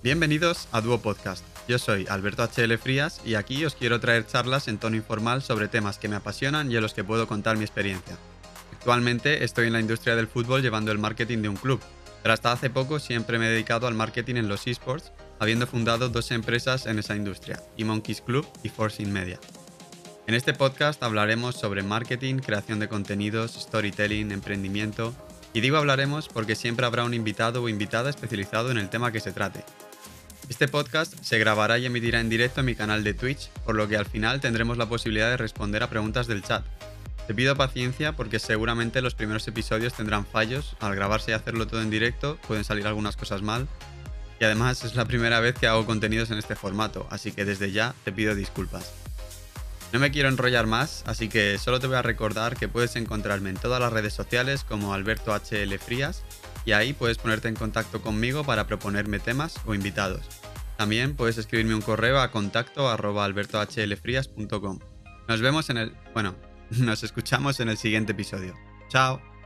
Bienvenidos a Duo Podcast. Yo soy Alberto HL Frías y aquí os quiero traer charlas en tono informal sobre temas que me apasionan y en los que puedo contar mi experiencia. Actualmente estoy en la industria del fútbol llevando el marketing de un club, pero hasta hace poco siempre me he dedicado al marketing en los esports, habiendo fundado dos empresas en esa industria, eMonkeys Club y Forcing Media. En este podcast hablaremos sobre marketing, creación de contenidos, storytelling, emprendimiento, y digo hablaremos porque siempre habrá un invitado o invitada especializado en el tema que se trate. Este podcast se grabará y emitirá en directo en mi canal de Twitch, por lo que al final tendremos la posibilidad de responder a preguntas del chat. Te pido paciencia porque seguramente los primeros episodios tendrán fallos, al grabarse y hacerlo todo en directo pueden salir algunas cosas mal, y además es la primera vez que hago contenidos en este formato, así que desde ya te pido disculpas. No me quiero enrollar más, así que solo te voy a recordar que puedes encontrarme en todas las redes sociales como Alberto HL Frías y ahí puedes ponerte en contacto conmigo para proponerme temas o invitados. También puedes escribirme un correo a contacto. Nos vemos en el... bueno, nos escuchamos en el siguiente episodio. Chao.